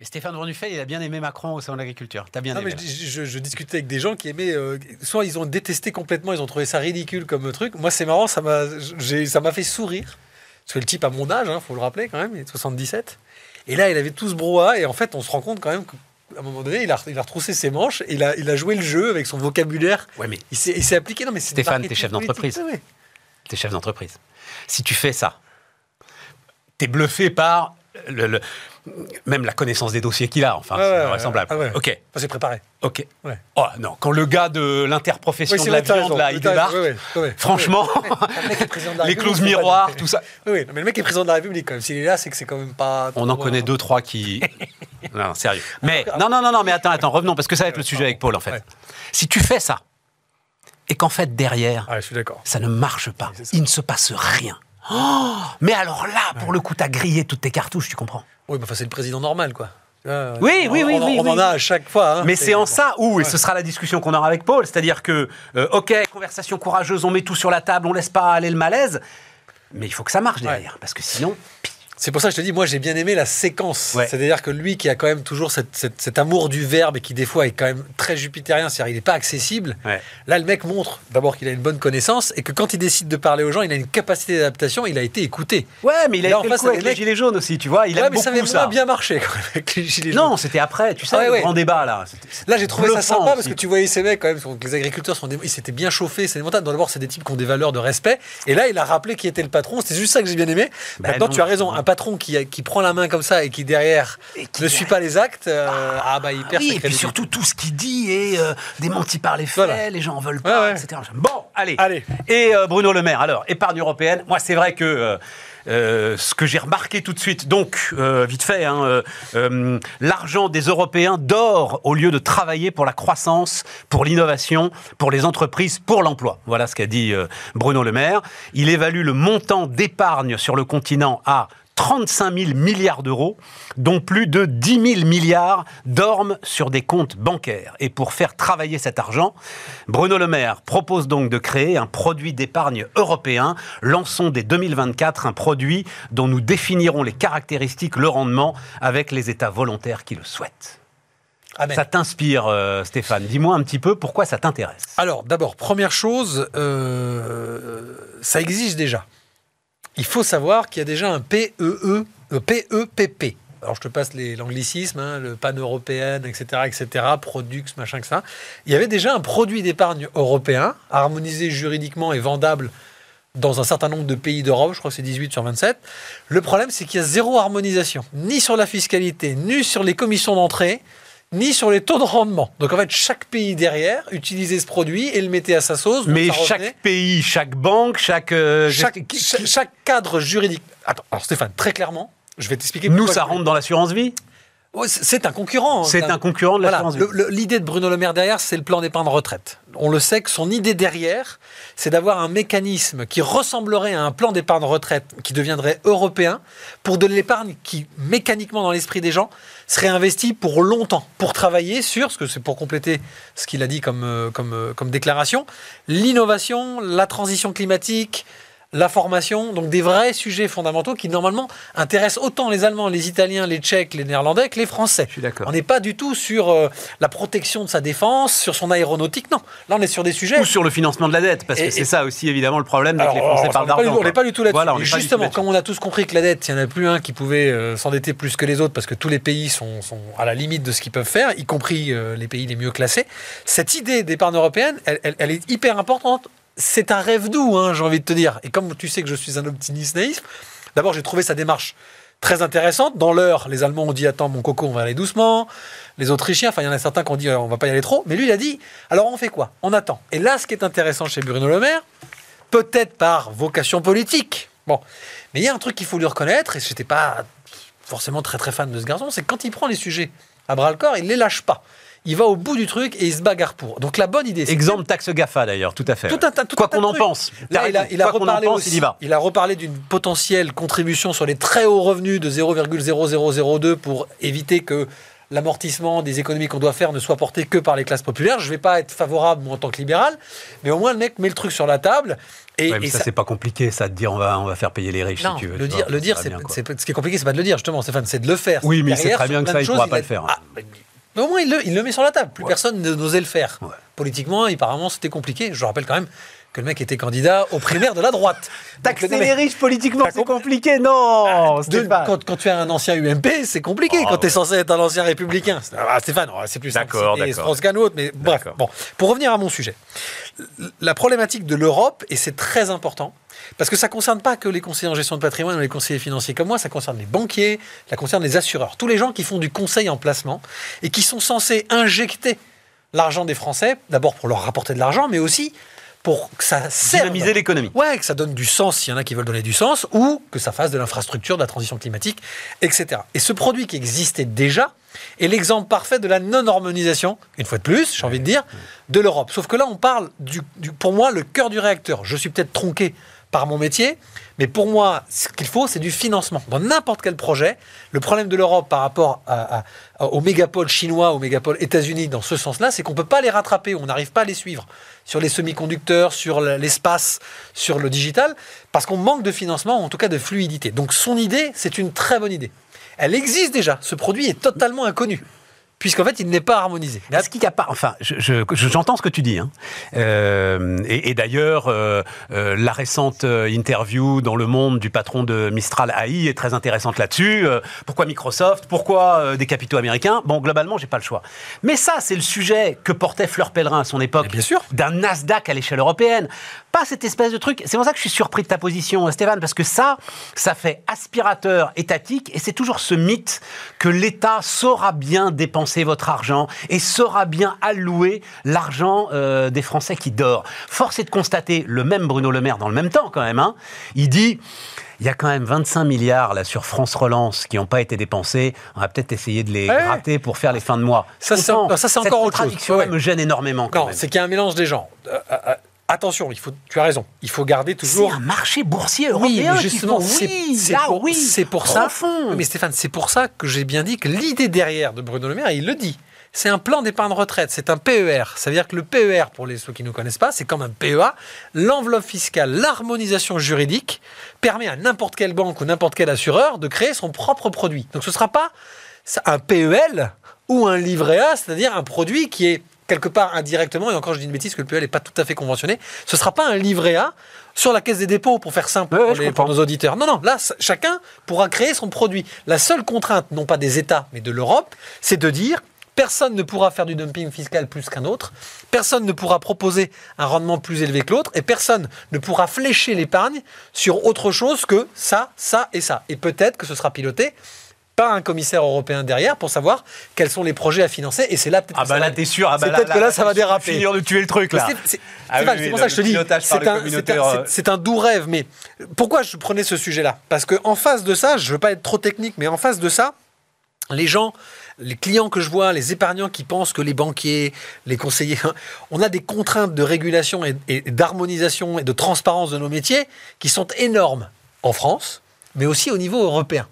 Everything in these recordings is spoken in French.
Et Stéphane Brunufel, il a bien aimé Macron au salon de l'agriculture. T'as bien Non, aimé. mais je, je- je discutais avec des gens qui aimaient. euh, soit ils ont détesté complètement, ils ont trouvé ça ridicule comme truc. Moi, c'est marrant, ça m'a ça m'a fait sourire. Parce que le type a mon âge, hein, faut le rappeler quand même, il est de 77. Et là, il avait tout ce brouhaha, et en fait, on se rend compte quand même qu'à un moment donné, il a, il a retroussé ses manches, et il a, il a joué le jeu avec son vocabulaire. Ouais, mais Il s'est appliqué. Non, mais Stéphane, t'es chef d'entreprise. Ouais. t'es chef d'entreprise. Si tu fais ça, t'es bluffé par le, le- même la connaissance des dossiers qu'il a. Enfin, c'est ouais, vraisemblable. ouais, ouais. Ok, Enfin, c'est préparé. ok. Ouais. Oh non, quand le gars de l'interprofession Oui, de la viande, là, il débarque. Franchement, Le les clauses miroirs, tout ça. Oui, mais le mec est président de la République quand même. S'il est là, c'est que c'est quand même pas. On en connaît euh, deux, trois qui. Non, non, sérieux. Mais non, non, non, non, mais attends, attends, revenons parce que ça va être le sujet avec Paul en fait. Si tu fais ça et qu'en fait derrière, Ouais, je suis ça ne marche pas, il ne se passe rien. Oh mais alors là, pour le coup, t'as grillé toutes tes cartouches, tu comprends? Oui, mais enfin, c'est le président normal, quoi. Euh, Oui, on- oui, oui, On, oui, on en a à chaque fois. hein. Mais c'est en ça où, et ce sera la discussion qu'on aura avec Paul, c'est-à-dire que, euh, ok, conversation courageuse, on met tout sur la table, on laisse pas aller le malaise, mais il faut que ça marche derrière, parce que sinon, C'est pour ça que je te dis, moi j'ai bien aimé la séquence. Ouais. C'est-à-dire que lui qui a quand même toujours cette- cette- cet amour du verbe et qui des fois est quand même très jupitérien, c'est-à-dire il n'est pas accessible. Ouais. Là, le mec montre d'abord qu'il a une bonne connaissance et que quand il décide de parler aux gens, il a une capacité d'adaptation, il a été écouté. ouais, mais il a Là, en fait le avec les gilets jaunes aussi, tu vois, il ouais, aime mais ça beaucoup avait ça. moins bien marché quand même avec les gilets jaunes. Non, c'était après, tu sais, Ah le grand débat là. Là, j'ai trouvé ça sympa parce que tu voyais ces mecs quand même, les agriculteurs sont des- ils s'étaient bien chauffés, c'est des montagnes. D'abord, c'est des types qui ont des valeurs de respect. Et là, il a rappelé qui était le patron. C'est juste ça que j'ai bien aimé. Ben Maintenant, non, tu as raison. Patron qui, qui prend la main comme ça et qui derrière Et qui ne suit pas les actes, euh, ah bah il perd oui, sa et puis surtout tout ce qu'il dit est démenti par les faits, Voilà. les gens en veulent pas, Ouais, ouais. etc. Bon, allez. Allez. Et euh, Bruno Le Maire, alors, épargne européenne. Moi, c'est vrai que euh, ce que j'ai remarqué tout de suite, donc, euh, vite fait, hein, euh, l'argent des Européens dort au lieu de travailler pour la croissance, pour l'innovation, pour les entreprises, pour l'emploi. Voilà ce qu'a dit Bruno Le Maire. Il évalue le montant d'épargne sur le continent à 35 000 milliards d'euros, dont plus de 10 000 milliards dorment sur des comptes bancaires. Et pour faire travailler cet argent, Bruno Le Maire propose donc de créer un produit d'épargne européen. Lançons dès 2024 un produit dont nous définirons les caractéristiques, le rendement, avec les États volontaires qui le souhaitent. Amen. Ça t'inspire, euh, Stéphane Dis-moi un petit peu pourquoi ça t'intéresse. Alors, d'abord, première chose, euh, ça existe déjà. Il faut savoir qu'il y a déjà un PEE, euh, PEPP. Alors, je te passe l'anglicisme, hein, le pan-européen, etc., etc., Produx, machin que ça. Il y avait déjà un produit d'épargne européen, harmonisé juridiquement et vendable dans un certain nombre de pays d'Europe, je crois que c'est 18 sur 27. Le problème, c'est qu'il y a zéro harmonisation, ni sur la fiscalité, ni sur les commissions d'entrée, ni sur les taux de rendement. Donc en fait, chaque pays derrière utilisait ce produit et le mettait à sa sauce. Mais chaque pays, chaque banque, chaque... euh, chaque, cadre juridique. Attends, alors Stéphane, très clairement, je vais t'expliquer. Nous, ça je- rentre dans l'assurance vie? Ouais, c'est- un concurrent. hein. C'est un concurrent de l'assurance l'idée de Bruno Le Maire derrière, c'est le plan d'épargne retraite. On le sait que son idée derrière, c'est d'avoir un mécanisme qui ressemblerait à un plan d'épargne retraite qui deviendrait européen pour de l'épargne qui, mécaniquement dans l'esprit des gens, serait investie pour longtemps, pour travailler sur, parce que c'est pour compléter ce qu'il a dit comme, euh, comme, euh, comme déclaration, l'innovation, la transition climatique, la formation, donc des vrais sujets fondamentaux qui normalement intéressent autant les Allemands, les Italiens, les Tchèques, les Néerlandais que les Français. Je suis d'accord. On n'est pas du tout sur euh, la protection de sa défense, sur son aéronautique, non. Là, on est sur des sujets. Ou sur le financement de la dette, parce Et- que c'est ça aussi évidemment le problème dès que Alors, les Français alors, parlent on n'est pas du- d'argent. On n'est pas du tout là-dessus. Voilà, justement, comme on a tous compris que la dette, il n'y en a plus un qui pouvait euh, s'endetter plus que les autres parce que tous les pays sont, sont à la limite de ce qu'ils peuvent faire, y compris euh, les pays les mieux classés. Cette idée d'épargne européenne, elle, elle- elle est hyper importante. C'est un rêve doux, hein, j'ai envie de te dire. Et comme tu sais que je suis un optimiste naïf, d'abord j'ai trouvé sa démarche très intéressante. Dans l'heure, les Allemands ont dit attends mon coco, on va aller doucement. Les Autrichiens, enfin il y en a certains qui ont dit euh, on va pas y aller trop. Mais lui il a dit alors on fait quoi? On attend. Et là, ce qui est intéressant chez Bruno Le Maire, peut-être par vocation politique. Bon, mais il y a un truc qu'il faut lui reconnaître, et j'étais pas forcément très très fan de ce garçon, c'est quand il prend les sujets à bras le corps, il les lâche pas. Il va au bout du truc et il se bagarre pour. Donc la bonne idée, c'est Exemple taxe GAFA d'ailleurs, tout à fait. tout un tout Quoi qu'on en pense. Là, il a, il a reparlé pense, aussi, il y va. il a reparlé d'une potentielle contribution sur les très hauts revenus de 0,0002 pour éviter que l'amortissement des économies qu'on doit faire ne soit porté que par les classes populaires. Je ne vais pas être favorable, moi, en tant que libéral, mais au moins le mec met le truc sur la table. Et, mais ça, c'est pas compliqué, ça, de dire on va, on va faire payer les riches, si tu veux. Le dire, le dire c'est, ce qui est compliqué, c'est pas de le dire, justement, Stéphane, c'est de le faire. Oui, mais c'est très bien que ça, il ne pourra pas le faire. Ah, mais au moins, il le, il le, met sur la table. Plus personne n'osait le faire. Politiquement, apparemment, c'était compliqué. Je rappelle quand même que le mec était candidat aux primaires de la droite. Taxer les riches politiquement, c'est compliqué, non ah, quand, tu es un ancien UMP, c'est compliqué. Oh, quand tu es censé être un ancien républicain. Ah, Stéphane, c'est plus simple. D'accord, d'accord. qu'un autre, mais bref. Bon, pour revenir à mon sujet. La problématique de l'Europe, et c'est très important, parce que ça ne concerne pas que les conseillers en gestion de patrimoine ou les conseillers financiers comme moi, ça concerne les banquiers, ça concerne les assureurs, tous les gens qui font du conseil en placement et qui sont censés injecter l'argent des Français, d'abord pour leur rapporter de l'argent, mais aussi pour que ça serve. Dynamiser l'économie. Ouais, que ça donne du sens s'il y en a qui veulent donner du sens, ou que ça fasse de l'infrastructure, de la transition climatique, etc. Et ce produit qui existait déjà est l'exemple parfait de la non-harmonisation, une fois de plus, j'ai envie de dire, de l'Europe. Sauf que là, on parle, du, pour moi, le cœur du réacteur. Je suis peut-être tronqué par mon métier, mais pour moi, ce qu'il faut, c'est du financement. Dans n'importe quel projet, le problème de l'Europe par rapport aux mégapoles chinois, aux mégapoles États-Unis, dans ce sens-là, c'est qu'on ne peut pas les rattraper, on n'arrive pas à les suivre sur les semi-conducteurs, sur l'espace, sur le digital, parce qu'on manque de financement, en tout cas de fluidité. Donc son idée, c'est une très bonne idée. Elle existe déjà, ce produit est totalement inconnu puisqu'en fait, il n'est pas harmonisé. Est-ce qu'il n'y a pas... Enfin, j'entends ce que tu dis. Hein. Euh, et, d'ailleurs, euh, euh, la récente interview dans Le Monde du patron de Mistral AI est très intéressante là-dessus. pourquoi Microsoft? Pourquoi des capitaux américains? Bon, globalement, j'ai pas le choix. Mais ça, c'est le sujet que portait Fleur Pellerin à son époque. bien sûr. D'un Nasdaq à l'échelle européenne. Pas cette espèce de truc. C'est pour ça que je suis surpris de ta position, Stéphane, parce que ça, ça fait aspirateur étatique, et c'est toujours ce mythe que l'État saura bien dépenser votre argent et saura bien allouer l'argent euh, des Français qui dort. Force est de constater, le même Bruno Le Maire, dans le même temps quand même, hein, il dit il y a quand même 25 milliards là sur France Relance qui n'ont pas été dépensés. On va peut-être essayer de les gratter pour faire les fins de mois. Ça, c'est encore autre chose. Ça me gêne énormément. non, c'est qu'il y a un mélange des gens. Euh, euh, attention, il faut, tu as raison. Il faut garder toujours. C'est un marché boursier européen. Oui, justement, c'est pour, oui, pour ça. Mais Stéphane, c'est pour ça que j'ai bien dit que l'idée derrière de Bruno Le Maire, il le dit. C'est un plan d'épargne retraite, c'est un PER. Ça veut dire que le PER, pour les, ceux qui ne connaissent pas, c'est comme un PEA. L'enveloppe fiscale, l'harmonisation juridique permet à n'importe quelle banque ou n'importe quel assureur de créer son propre produit. Donc ce ne sera pas un PEL ou un livret A, c'est-à-dire un produit qui est quelque part indirectement, et encore je dis une bêtise que le PEL n'est pas tout à fait conventionné, ce ne sera pas un livret A sur la caisse des dépôts pour faire simple pour, nos auditeurs. Non, non, là, chacun pourra créer son produit. La seule contrainte, non pas des États, mais de l'Europe, c'est de dire personne ne pourra faire du dumping fiscal plus qu'un autre, personne ne pourra proposer un rendement plus élevé que l'autre, et personne ne pourra flécher l'épargne sur autre chose que ça, ça et ça. Et peut-être que ce sera piloté pas un commissaire européen derrière pour savoir quels sont les projets à financer. Et c'est là peut-être. Ah bah là, t'es sûr. Ah bah peut-être que là, ça va déraper. Finir de tuer le truc là. C'est ah pour ça que je te dis. C'est un, doux rêve. Mais pourquoi je prenais ce sujet-là? Parce qu'en face de ça, je veux pas être trop technique, mais en face de ça, les gens les clients que je vois, les épargnants qui pensent que les banquiers, les conseillers, on a des contraintes de régulation et d'harmonisation et de transparence de nos métiers qui sont énormes en France, mais aussi au niveau européen.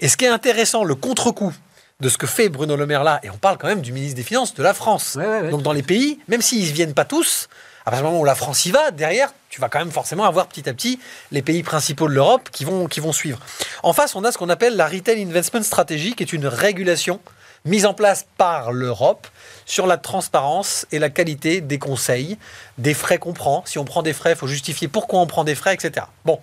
Et ce qui est intéressant, le contre-coup de ce que fait Bruno Le Maire là, et on parle quand même du ministre des Finances de la France. Donc dans les pays, même s'ils ne viennent pas tous, à partir du moment où la France y va, derrière, tu vas quand même forcément avoir petit à petit les pays principaux de l'Europe qui vont, qui vont suivre. En face, on a ce qu'on appelle la Retail Investment Strategy, qui est une régulation mise en place par l'Europe sur la transparence et la qualité des conseils, des frais qu'on prend. Si on prend des frais, il faut justifier pourquoi on prend des frais, etc. Bon,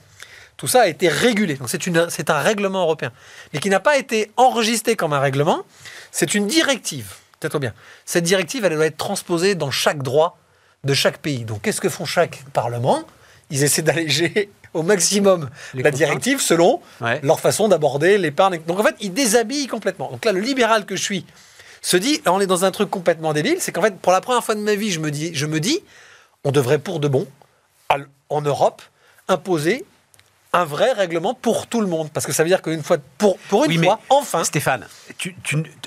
tout ça a été régulé. Donc c'est un règlement européen. Mais qui n'a pas été enregistré comme un règlement. C'est une directive. Peut-être bien. Cette directive, elle doit être transposée dans chaque droit de chaque pays. Donc qu'est-ce que font chaque parlement? Ils essaient d'alléger au maximum la directive selon leur façon d'aborder l'épargne. Donc en fait, ils déshabillent complètement. Donc là, le libéral que je suis se dit, on est dans un truc complètement débile, c'est qu'en fait, pour la première fois de ma vie, je me dis, je me dis on devrait pour de bon, en Europe, imposer un vrai règlement pour tout le monde. Parce que ça veut dire qu'une fois, pour, pour une fois, enfin. Stéphane, tu,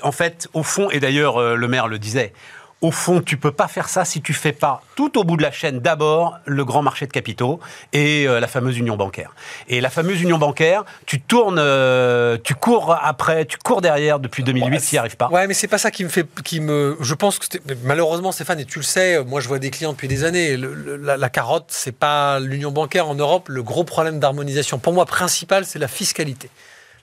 en fait, au fond, et d'ailleurs euh, le maire le disait, au fond, tu peux pas faire ça si tu fais pas tout au bout de la chaîne d'abord le grand marché de capitaux et euh, la fameuse union bancaire. Et la fameuse union bancaire, tu tournes, euh, tu cours après, tu cours derrière depuis 2008, Ouais, s'il n'y arrive pas. Ouais, mais c'est pas ça qui me fait, qui me. Je pense que malheureusement, Stéphane, et tu le sais, moi je vois des clients depuis des années. le- le- la, la carotte, c'est pas l'union bancaire en Europe. Le gros problème d'harmonisation, pour moi, principal, c'est la fiscalité.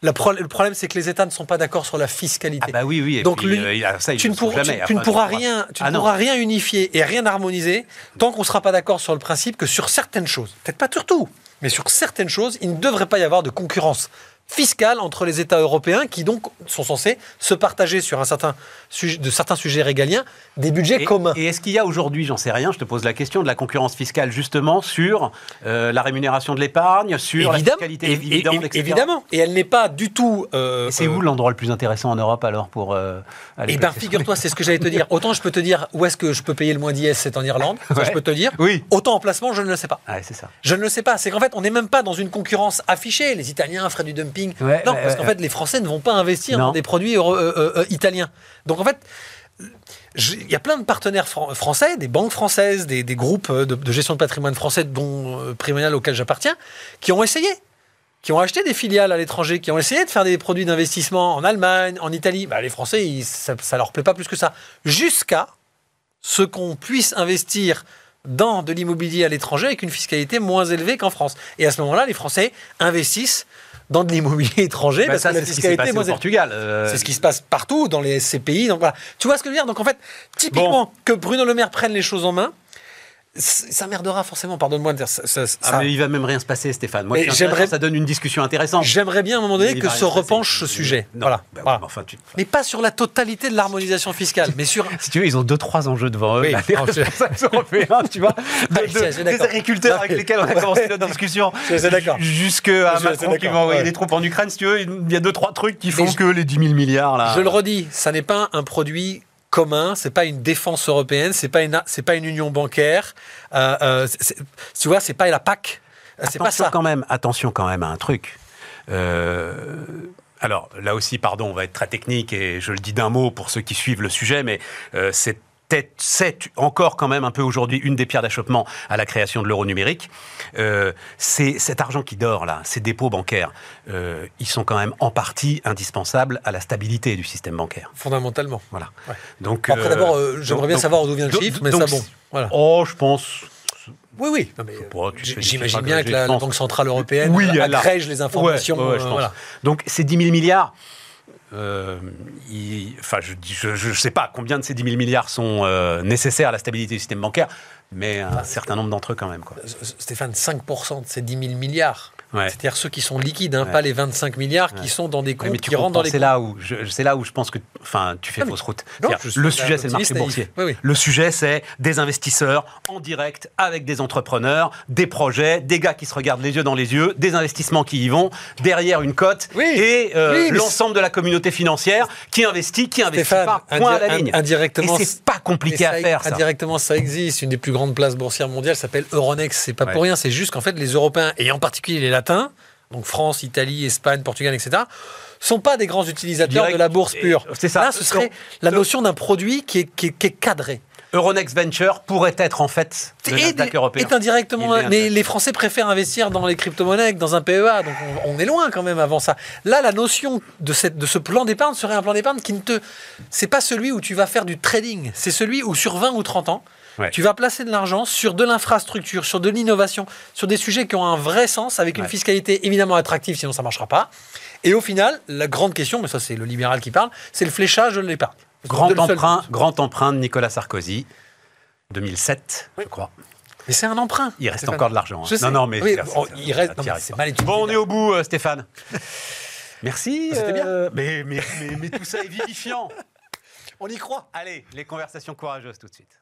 La pro- le problème, c'est que les États ne sont pas d'accord sur la fiscalité. Ah bah oui, oui. et Donc, puis, euh, il a- ça, tu ne, tu- ne pourras rien, tu Ah ne non. pourras rien unifier et rien harmoniser tant qu'on ne sera pas d'accord sur le principe que sur certaines choses, peut-être pas sur tout, mais sur certaines choses, il ne devrait pas y avoir de concurrence fiscale entre les États européens qui donc sont censés se partager sur un certain sujet, de certains sujets régaliens des budgets Et, communs. et est-ce qu'il y a aujourd'hui, j'en sais rien, je te pose la question, de la concurrence fiscale justement sur euh, la rémunération de l'épargne, sur la fiscalité des dividendes, etc. évidemment, et elle n'est pas du tout. euh, c'est où l'endroit le plus intéressant en Europe alors pour euh, aller Eh bien, figure-toi, c'est ce que j'allais te dire. Autant je peux te dire où est-ce que je peux payer le moins d'IS, c'est en Irlande. Ça, Ouais. je peux te dire. Oui. Autant en placement, je ne le sais pas. Ouais, c'est ça. Je ne le sais pas. C'est qu'en fait, on n'est même pas dans une concurrence affichée. Les Italiens feraient du dumping. Ouais, non, parce qu'en fait, les Français ne vont pas investir Non. dans des produits euh, euh, euh, italiens. Donc en fait, il y a plein de partenaires fran- français, des banques françaises, des, des groupes de, de gestion de patrimoine français, dont euh, Primonial auquel j'appartiens, qui ont essayé. Qui ont acheté des filiales à l'étranger, qui ont essayé de faire des produits d'investissement en Allemagne, en Italie. Bah, les Français, ils- ça, ça leur plaît pas plus que ça. Jusqu'à ce qu'on puisse investir dans de l'immobilier à l'étranger avec une fiscalité moins élevée qu'en France. Et à ce moment-là, les Français investissent dans de l'immobilier étranger Bah, parce ça, que la fiscalité moins au. Portugal. euh, C'est ce qui se passe partout dans les, pays. Donc voilà. Tu vois ce que je veux dire? Donc en fait, typiquement, que Bruno Le Maire prenne les choses en main, ça merdera forcément, pardonne-moi de dire ça. ça- Ah, ça- mais il va même rien se passer, Stéphane. Moi, j'aimerais- ça donne une discussion intéressante. J'aimerais bien à un moment donné que se repenche ce sujet. Non, voilà. bah Voilà. mais enfin, tu- Mais pas sur la totalité de l'harmonisation fiscale, mais sur Si tu veux, ils ont deux, trois enjeux devant eux. Oui, là, les européens, tu vois. De- Ouais, de- je suis des agriculteurs avec lesquels on a commencé notre discussion. D'accord. Jusqu'à Macron qui va envoyer des troupes en Ukraine, si tu veux. Il y a deux, trois trucs qui font que les 10 000 milliards, là. Je le redis, ça n'est pas un produit commun, c'est pas une défense européenne, c'est pas une c'est pas une union bancaire. Euh, euh, tu vois, c'est pas la PAC. Euh, C'est pas Attention ça. quand même, attention quand même à un truc. Euh, alors là aussi, pardon, on va être très technique et je le dis d'un mot pour ceux qui suivent le sujet, mais euh, c'est c'est encore quand même un peu aujourd'hui une des pierres d'achoppement à la création de l'euro numérique. Euh, c'est cet argent qui dort là, ces dépôts bancaires, euh, ils sont quand même en partie indispensables à la stabilité du système bancaire. Fondamentalement. Voilà. Ouais. Donc Après, euh, d'abord, j'aimerais bien donc- savoir d'où vient le donc- chiffre, mais donc- ça, bon. Voilà. Oh, je pense. Oui, oui. J'imagine bien que la. Banque Centrale Européenne Oui, agrège les informations. Ouais, ouais, je pense. voilà. Donc ces 10 000 milliards, euh, il- enfin je je sais pas combien de ces 10 000 milliards sont euh, nécessaires à la stabilité du système bancaire, mais un certain nombre d'entre eux quand même. Quoi. Stéphane, 5% de ces 10 000 milliards. Ouais. C'est-à-dire ceux qui sont liquides, hein, Ouais. pas les 25 milliards qui sont dans des comptes mais tu qui rentrent dans les c'est là où je, c'est là où je pense que, enfin, tu fais Non, fausse route. non, le sujet, c'est le marché boursier. naïf. Oui, oui. Le sujet, c'est des investisseurs en direct avec des entrepreneurs, des projets, des gars qui se regardent les yeux dans les yeux, des investissements qui y vont, derrière une cote Oui. et euh, l'ensemble de la communauté financière qui investit, qui investit Stéphane, pas. Point à la ligne. indirectement, Et c'est pas compliqué à faire, ça. Indirectement, ça existe. Une des plus grandes places boursières mondiales s'appelle Euronext. C'est pas pour rien. C'est juste qu'en fait, les Européens, et en particulier les Latins, donc France, Italie, Espagne, Portugal, etc., sont pas des grands utilisateurs Direct- de la bourse pure. c'est ça. Là, ce serait la notion d'un produit qui est, qui est- qui est cadré. Euronext Venture pourrait être en fait le Et, européen. est indirectement, mais les Français préfèrent investir dans les crypto-monnaies que dans un PEA, donc on, on est loin quand même avant ça. Là, la notion de, cette, de ce plan d'épargne serait un plan d'épargne qui ne te, c'est pas celui où tu vas faire du trading, c'est celui où sur 20 ou 30 ans, Ouais. tu vas placer de l'argent sur de l'infrastructure, sur de l'innovation, sur des sujets qui ont un vrai sens, avec une Ouais. fiscalité évidemment attractive, sinon ça marchera pas. Et au final, la grande question, mais ça c'est le libéral qui parle, c'est le fléchage de l'épargne. Grand De emprunt, grand emprunt de Nicolas Sarkozy, 2007, je crois. Mais c'est un emprunt. Il reste Stéphane. encore de l'argent. hein. Non, non, mais Oui, bon, il reste. c'est mal étudié. Bon, on est au bout, euh, Stéphane. Merci. C'était bien. euh, Mais, mais, mais, mais tout ça est vivifiant. On y croit. Allez, les conversations courageuses tout de suite.